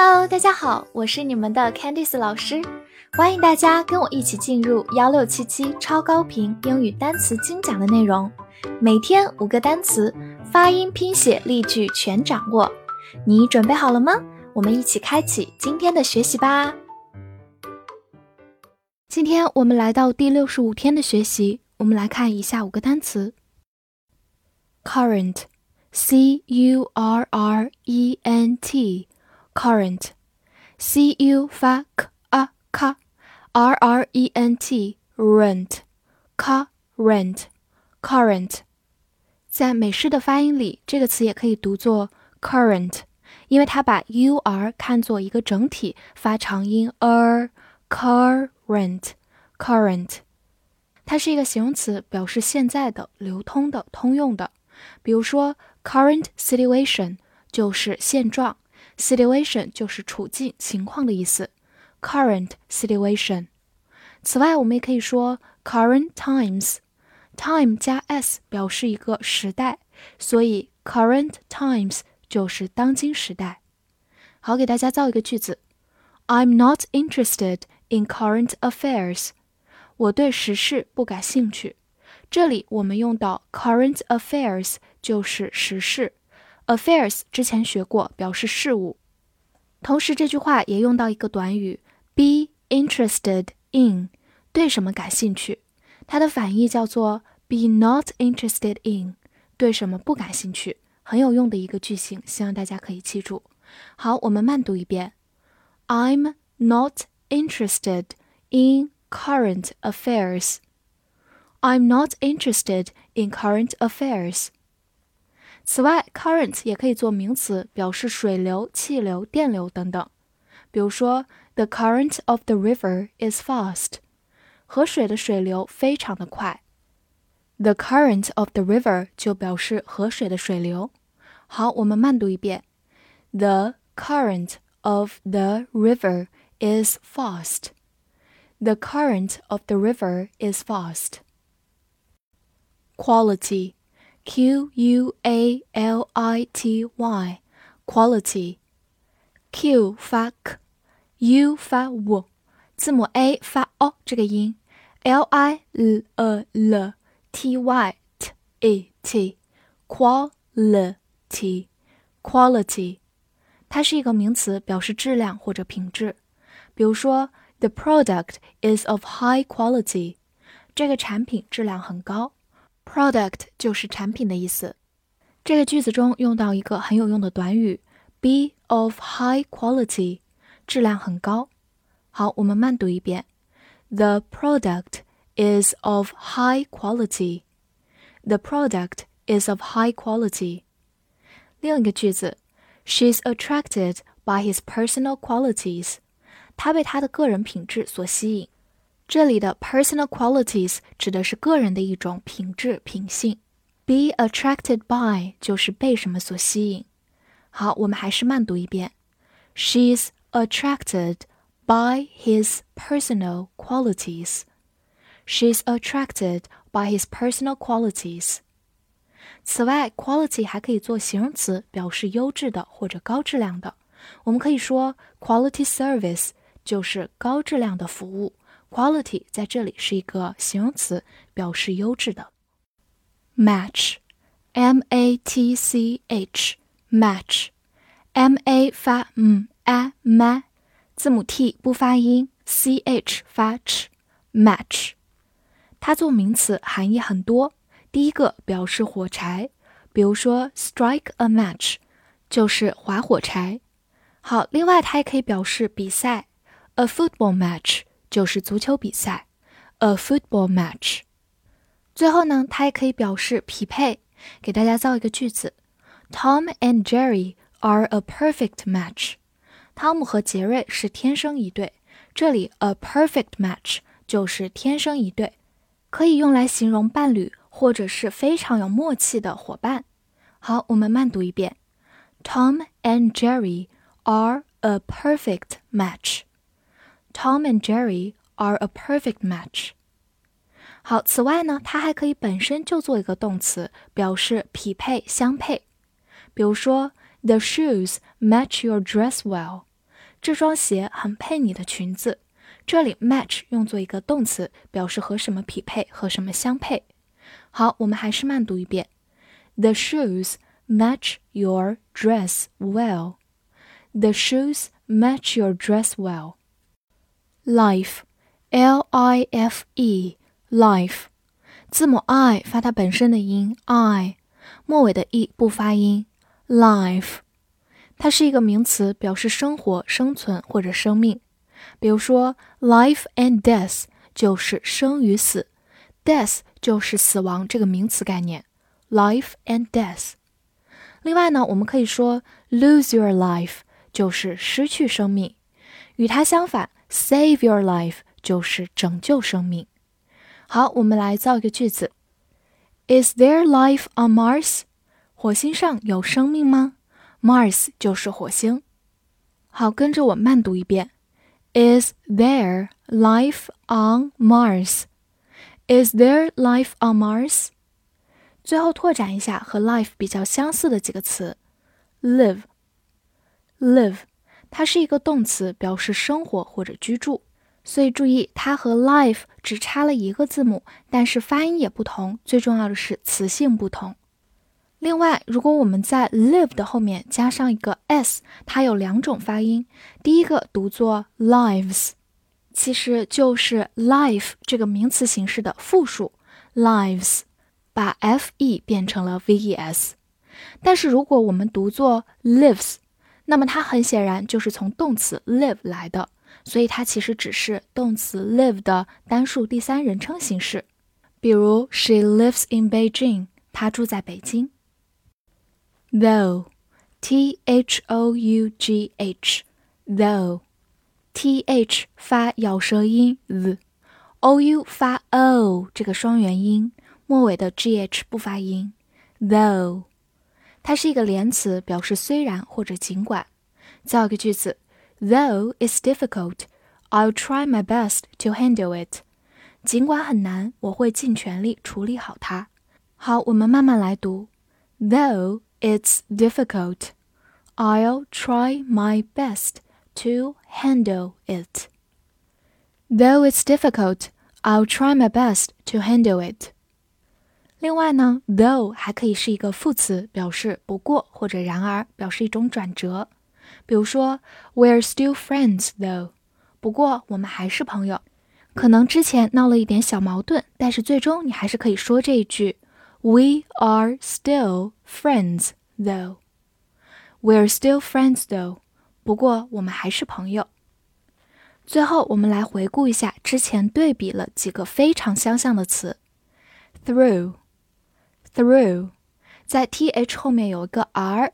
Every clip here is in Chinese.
Hello，大家好，我是你们的 Candice 老师，欢迎大家跟我一起进入幺六七七超高频英语单词精讲的内容，每天五个单词，发音、拼写、例句全掌握，你准备好了吗？我们一起开启今天的学习吧。今天我们来到第六十五天的学习，我们来看以下五个单词：current，c u r r e n t Current，C U 发 k a k，R R E N T rent，current，current，在美式的发音里，这个词也可以读作 current，因为它把 u r 看作一个整体，发长音 a。Current, current，它是一个形容词，表示现在的、流通的、通用的。比如说，current situation 就是现状，situation 就是处境、情况的意思。Current situation。此外，我们也可以说 current times，time 加 s 表示一个时代，所以 current times 就是当今时代。好，给大家造一个句子：I'm not interested。In current affairs，我对时事不感兴趣。这里我们用到 current affairs 就是时事，affairs 之前学过，表示事物。同时这句话也用到一个短语 be interested in，对什么感兴趣？它的反义叫做 be not interested in，对什么不感兴趣？很有用的一个句型，希望大家可以记住。好，我们慢读一遍：I'm not。interested in current affairs. I'm not interested in current affairs. 此外，current 也可以做名词，表示水流、气流、电流等等。比如说，The current of the river is fast。河水的水流非常的快。The current of the river 就表示河水的水流。好，我们慢读一遍。The current of the river is fast. The current of the river is fast. Quality, Q U A L I T Y, quality. Q 发 k，U 发 w，字母 A 发 o 这个音，L I L E L T Y T E T，quality quality，它是一个名词，表示质量或者品质。比如说，the product is of high quality，这个产品质量很高。 product 就是产品的意思。这个句子中用到一个很有用的短语，be of high quality，质量很高。好，我们慢读一遍：The product is of high quality. The product is of high quality. 另一个句子，She's attracted by his personal qualities. 他被他的个人品质所吸引。 这里的 personal qualities 指的是个人的一种品质、品性。Be attracted by 就是被什么所吸引。好，我们还是慢读一遍。She's attracted by his personal qualities. She's attracted by his personal qualities. 此外，quality 还可以做形容词，表示优质的或者高质量的。我们可以说 quality service 就是高质量的服务，quality 在这里是一个形容词，表示优质的。match，m a t c h，match，m a 发嗯 a ma，字母 t 不发音，c h 发 ch，match，它做名词含义很多。第一个表示火柴，比如说 strike a match，就是划火柴。好，另外它也可以表示比赛。A football match 就是足球比赛，a football match。最后呢，它也可以表示匹配。给大家造一个句子：Tom and Jerry are a perfect match。汤姆和杰瑞是天生一对。这里 a perfect match 就是天生一对，可以用来形容伴侣或者是非常有默契的伙伴。好，我们慢读一遍：Tom and Jerry are a perfect match。Tom and Jerry are a perfect match。好，此外呢，它还可以本身就做一个动词，表示匹配、相配。比如说，The shoes match your dress well。 这双鞋很配你的裙子。这里 match 用作一个动词，表示和什么匹配，和什么相配。好，我们还是慢读一遍：The shoes match your dress well. The shoes match your dress well. Life, L-I-F-E, life，字母 i 发它本身的音 i，末尾的 e 不发音。Life，它是一个名词，表示生活、生存或者生命。比如说，life and death 就是生与死，death 就是死亡这个名词概念。life and death。另外呢，我们可以说 lose your life 就是失去生命，与它相反，save your life 就是拯救生命。好，我们来造一个句子：Is there life on Mars？火星上有生命吗？Mars 就是火星。好，跟着我慢读一遍。Is there life on Mars? Is there life on Mars? 最后拓展一下和 life 比较相似的几个词，live。live 它是一个动词，表示生活或者居住，所以注意它和 life 只差了一个字母，但是发音也不同，最重要的是词性不同。另外，如果我们在 live 的后面加上一个 s，它有两种发音。第一个读作 lives，其实就是 life 这个名词形式的复数 lives，把 f e 变成了 v e s。但是如果我们读作 lives，那么它很显然就是从动词 live 来的，所以它其实只是动词 live 的单数第三人称形式。比如 She lives in Beijing，她住在北京。though, t h o u g h, though, t h 发咬舌音 z，o u 发 o 这个双元音，末尾的 g h 不发音。though，它是一个连词，表示虽然或者尽管。造一个句子：Though it's difficult, I'll try my best to handle it。尽管很难，我会尽全力处理好它。好，我们慢慢来读：Though it's difficult. I'll try my best to handle it. Though it's difficult, I'll try my best to handle it. 另外呢，though 还可以是一个副词，表示不过或者然而，表示一种转折。比如说，We're still friends though。不过我们还是朋友。可能之前闹了一点小矛盾，但是最终你还是可以说这一句。We are still friends, though. We're still friends, though. 不过我们还是朋友。最后，我们来回顾一下之前对比了几个非常相像的词。Through, through，在 th 后面有一个 r，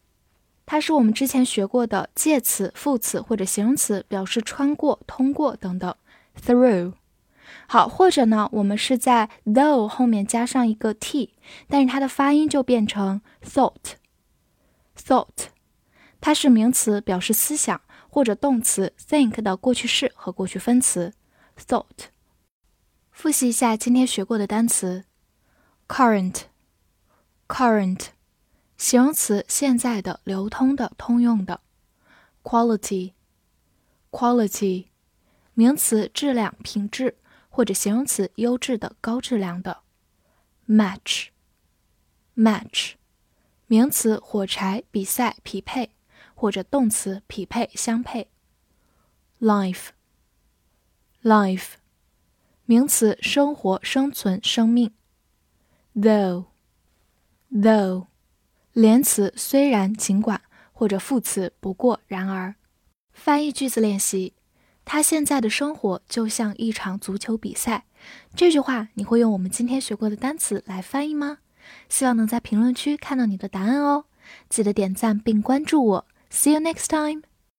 它是我们之前学过的介词、副词或者形容词，表示穿过、通过等等。Through。好，或者呢，我们是在 though 后面加上一个 t，但是它的发音就变成 thought。thought，它是名词，表示思想，或者动词 think 的过去式和过去分词 thought。复习一下今天学过的单词 Current Current，形容词，现在的、流通的、通用的。；quality，quality，名词，质量、品质。或者形容词优质的、高质量的，match，match，名词火柴、比赛、匹配，或者动词匹配、相配，life，life，名词生活、生存、生命。Though Though，连词虽然、尽管，或者副词不过、然而。翻译句子练习。他现在的生活就像一场足球比赛。这句话你会用我们今天学过的单词来翻译吗？希望能在评论区看到你的答案哦！记得点赞并关注我。See you next time.